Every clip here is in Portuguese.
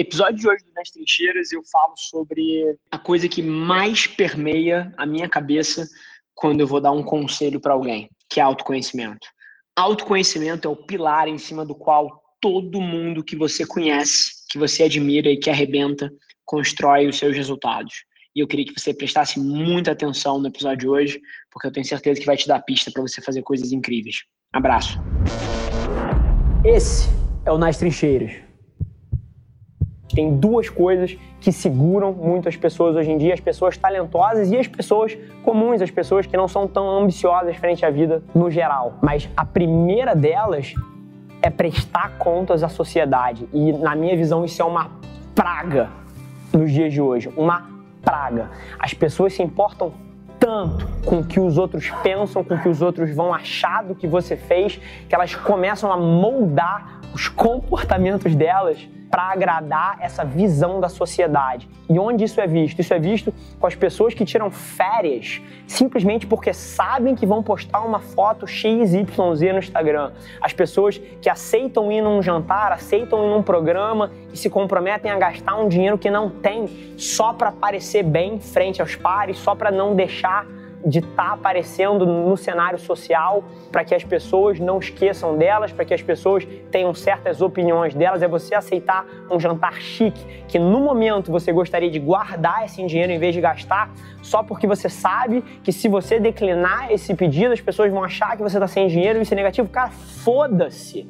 Episódio de hoje do Nas Trincheiras eu falo sobre a coisa que mais permeia a minha cabeça quando eu vou dar um conselho para alguém, que é autoconhecimento. Autoconhecimento é o pilar em cima do qual todo mundo que você conhece, que você admira e que arrebenta, constrói os seus resultados. E eu queria que você prestasse muita atenção no episódio de hoje, porque eu tenho certeza que vai te dar pista para você fazer coisas incríveis. Abraço. Esse é o Nas Trincheiras tem duas coisas que seguram muito as pessoas hoje em dia, as pessoas talentosas e as pessoas comuns, as pessoas que não são tão ambiciosas frente à vida no geral. Mas a primeira delas é prestar contas à sociedade. E na minha visão isso é uma praga nos dias de hoje, uma praga. As pessoas se importam tanto com o que os outros pensam, com o que os outros vão achar do que você fez, que elas começam a moldar os comportamentos delas para agradar essa visão da sociedade. E onde isso é visto? Isso é visto com as pessoas que tiram férias simplesmente porque sabem que vão postar uma foto XYZ no Instagram. As pessoas que aceitam ir num jantar, aceitam ir num programa e se comprometem a gastar um dinheiro que não tem só para parecer bem frente aos pares, só para não deixar de estar tá aparecendo no cenário social para que as pessoas não esqueçam delas, para que as pessoas tenham certas opiniões delas, é você aceitar um jantar chique, que no momento você gostaria de guardar esse dinheiro em vez de gastar, só porque você sabe que se você declinar esse pedido, as pessoas vão achar que você está sem dinheiro e isso é negativo. Cara, foda-se.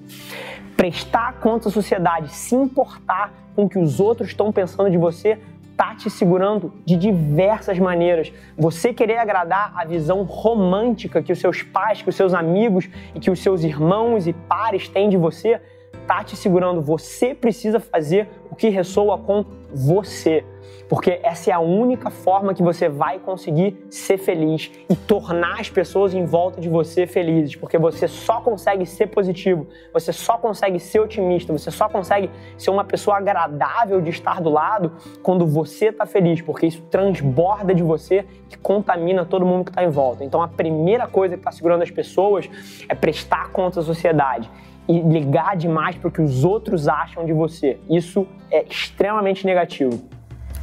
Prestar conta à sociedade, se importar com o que os outros estão pensando de você, está te segurando de diversas maneiras. Você querer agradar a visão romântica que os seus pais, que os seus amigos e que os seus irmãos e pares têm de você, está te segurando. Você precisa fazer o que ressoa com você porque essa é a única forma que você vai conseguir ser feliz e tornar as pessoas em volta de você felizes, porque você só consegue ser positivo, você só consegue ser otimista, você só consegue ser uma pessoa agradável de estar do lado quando você está feliz, porque isso transborda de você que contamina todo mundo que está em volta. Então a primeira coisa que está segurando as pessoas é prestar conta à sociedade e ligar demais para o que os outros acham de você. Isso é extremamente negativo.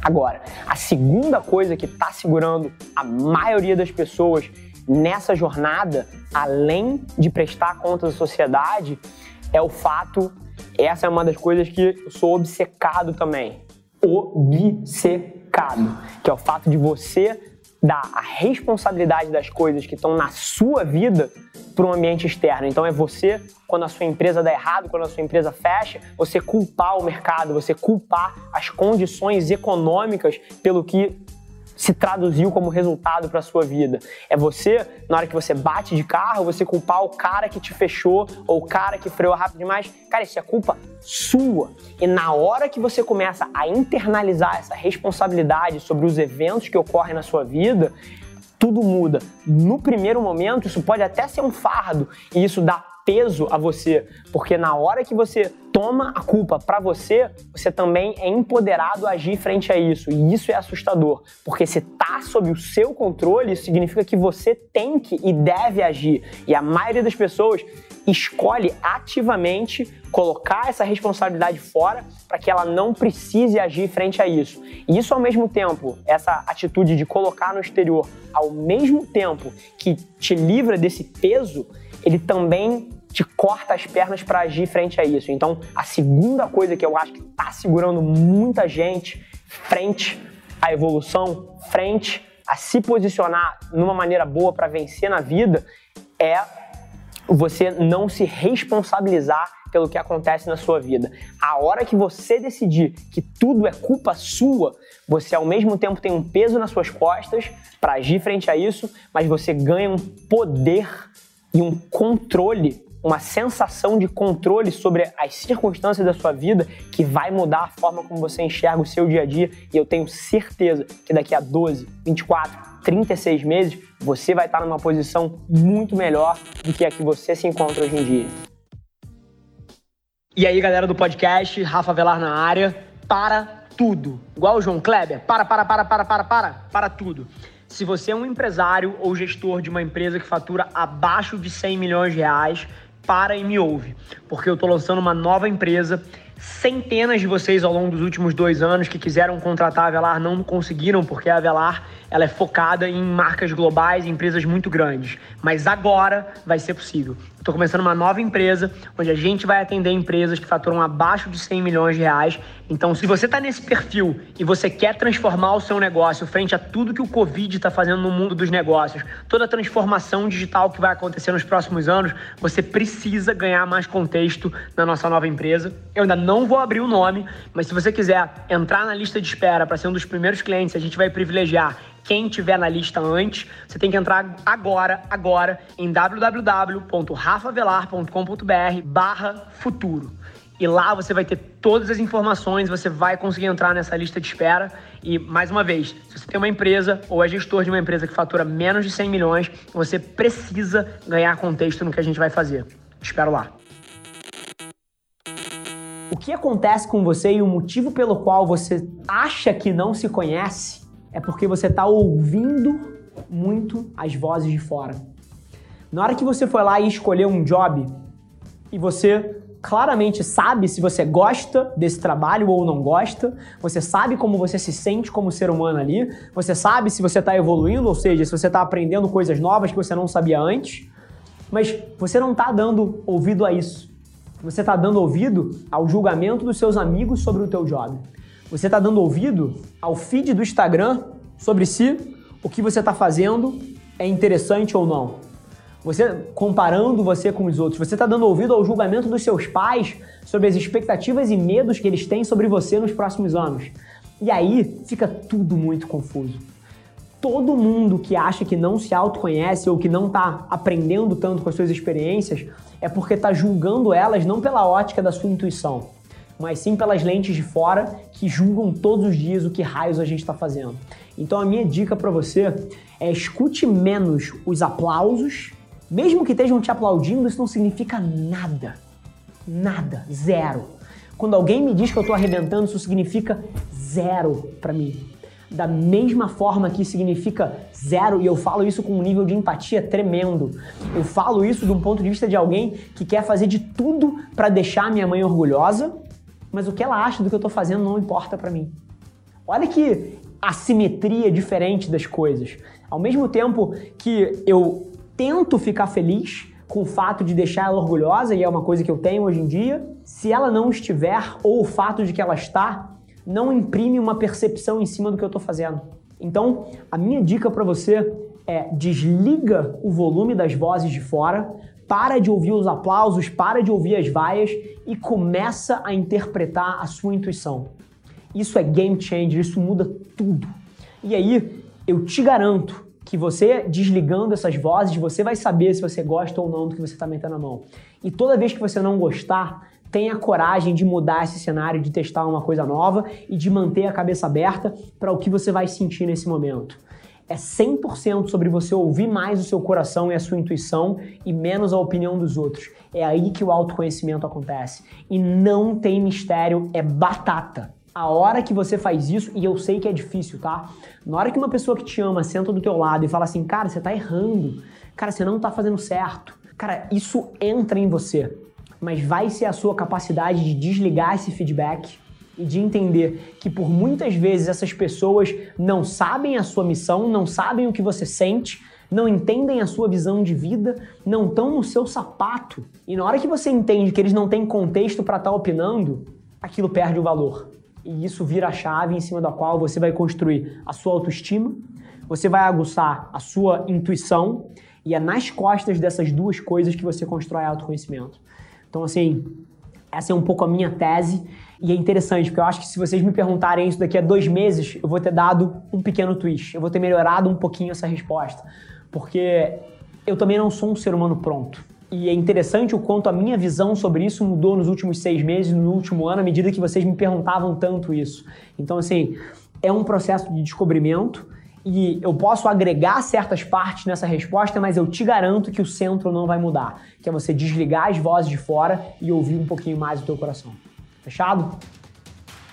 Agora, a segunda coisa que está segurando a maioria das pessoas nessa jornada, além de prestar contas à sociedade, é o fato, essa é uma das coisas que eu sou obcecado também. Obcecado, que é o fato de você dar a responsabilidade das coisas que estão na sua vida para um ambiente externo. Então é você, quando a sua empresa dá errado, quando a sua empresa fecha, você culpar o mercado, você culpar as condições econômicas pelo que se traduziu como resultado para sua vida. É você, na hora que você bate de carro, você culpar o cara que te fechou ou o cara que freou rápido demais. Cara, isso é culpa sua. E na hora que você começa a internalizar essa responsabilidade sobre os eventos que ocorrem na sua vida, tudo muda. No primeiro momento, isso pode até ser um fardo e isso dá peso a você, porque na hora que você toma a culpa para você, você também é empoderado a agir frente a isso. E isso é assustador, porque se tá sob o seu controle, isso significa que você tem que e deve agir. E a maioria das pessoas escolhe ativamente colocar essa responsabilidade fora para que ela não precise agir frente a isso. E isso ao mesmo tempo, essa atitude de colocar no exterior, ao mesmo tempo que te livra desse peso, ele também te corta as pernas para agir frente a isso. Então, a segunda coisa que eu acho que está segurando muita gente frente à evolução, frente a se posicionar numa maneira boa para vencer na vida, é você não se responsabilizar pelo que acontece na sua vida. A hora que você decidir que tudo é culpa sua, você ao mesmo tempo tem um peso nas suas costas para agir frente a isso, mas você ganha um poder e um controle uma sensação de controle sobre as circunstâncias da sua vida que vai mudar a forma como você enxerga o seu dia a dia. E eu tenho certeza que daqui a 12, 24, 36 meses você vai estar numa posição muito melhor do que a que você se encontra hoje em dia. E aí, galera do podcast, Rafa Velar na área, para tudo. Igual o João Kleber, para, para, para, para, para, para, para tudo. Se você é um empresário ou gestor de uma empresa que fatura abaixo de 100 milhões de reais, para e me ouve, porque eu estou lançando uma nova empresa Centenas de vocês ao longo dos últimos dois anos que quiseram contratar a Avelar não conseguiram, porque a Avelar ela é focada em marcas globais, em empresas muito grandes. Mas agora vai ser possível. Estou começando uma nova empresa onde a gente vai atender empresas que faturam abaixo de 100 milhões de reais. Então, se você está nesse perfil e você quer transformar o seu negócio frente a tudo que o Covid está fazendo no mundo dos negócios, toda a transformação digital que vai acontecer nos próximos anos, você precisa ganhar mais contexto na nossa nova empresa. Eu ainda não vou abrir o nome, mas se você quiser entrar na lista de espera para ser um dos primeiros clientes, a gente vai privilegiar quem tiver na lista antes, você tem que entrar agora, agora, em www.rafavelar.com.br barra futuro. E lá você vai ter todas as informações, você vai conseguir entrar nessa lista de espera. E, mais uma vez, se você tem uma empresa ou é gestor de uma empresa que fatura menos de 100 milhões, você precisa ganhar contexto no que a gente vai fazer. espero lá. Que acontece com você e o motivo pelo qual você acha que não se conhece é porque você está ouvindo muito as vozes de fora. Na hora que você foi lá e escolheu um job e você claramente sabe se você gosta desse trabalho ou não gosta, você sabe como você se sente como ser humano ali, você sabe se você está evoluindo, ou seja, se você está aprendendo coisas novas que você não sabia antes, mas você não está dando ouvido a isso. Você está dando ouvido ao julgamento dos seus amigos sobre o teu job. Você está dando ouvido ao feed do Instagram sobre si, o que você está fazendo é interessante ou não. Você comparando você com os outros, você está dando ouvido ao julgamento dos seus pais sobre as expectativas e medos que eles têm sobre você nos próximos anos. E aí fica tudo muito confuso. Todo mundo que acha que não se autoconhece ou que não está aprendendo tanto com as suas experiências é porque está julgando elas não pela ótica da sua intuição, mas sim pelas lentes de fora que julgam todos os dias o que raios a gente está fazendo. Então a minha dica para você é escute menos os aplausos, mesmo que estejam te aplaudindo, isso não significa nada. Nada, zero. Quando alguém me diz que eu estou arrebentando, isso significa zero para mim. Da mesma forma que significa zero, e eu falo isso com um nível de empatia tremendo. Eu falo isso de um ponto de vista de alguém que quer fazer de tudo para deixar minha mãe orgulhosa, mas o que ela acha do que eu tô fazendo não importa para mim. Olha que assimetria diferente das coisas. Ao mesmo tempo que eu tento ficar feliz com o fato de deixar ela orgulhosa, e é uma coisa que eu tenho hoje em dia, se ela não estiver, ou o fato de que ela está, não imprime uma percepção em cima do que eu estou fazendo. Então, a minha dica para você é desliga o volume das vozes de fora, para de ouvir os aplausos, para de ouvir as vaias e começa a interpretar a sua intuição. Isso é game changer, isso muda tudo. E aí, eu te garanto que você desligando essas vozes, você vai saber se você gosta ou não do que você está metendo a mão. E toda vez que você não gostar, tenha coragem de mudar esse cenário, de testar uma coisa nova e de manter a cabeça aberta para o que você vai sentir nesse momento é 100% sobre você ouvir mais o seu coração e a sua intuição e menos a opinião dos outros. É aí que o autoconhecimento acontece. E não tem mistério, é batata. A hora que você faz isso, e eu sei que é difícil, tá? Na hora que uma pessoa que te ama senta do teu lado e fala assim, cara, você tá errando, cara, você não tá fazendo certo. Cara, isso entra em você. Mas vai ser a sua capacidade de desligar esse feedback e de entender que por muitas vezes essas pessoas não sabem a sua missão, não sabem o que você sente, não entendem a sua visão de vida, não estão no seu sapato. E na hora que você entende que eles não têm contexto para estar tá opinando, aquilo perde o valor. E isso vira a chave em cima da qual você vai construir a sua autoestima, você vai aguçar a sua intuição, e é nas costas dessas duas coisas que você constrói autoconhecimento. Então, assim, essa é um pouco a minha tese. E é interessante, porque eu acho que se vocês me perguntarem isso daqui a dois meses, eu vou ter dado um pequeno twist. Eu vou ter melhorado um pouquinho essa resposta. Porque eu também não sou um ser humano pronto. E é interessante o quanto a minha visão sobre isso mudou nos últimos seis meses, no último ano, à medida que vocês me perguntavam tanto isso. Então, assim, é um processo de descobrimento e eu posso agregar certas partes nessa resposta, mas eu te garanto que o centro não vai mudar, que é você desligar as vozes de fora e ouvir um pouquinho mais o teu coração. Fechado?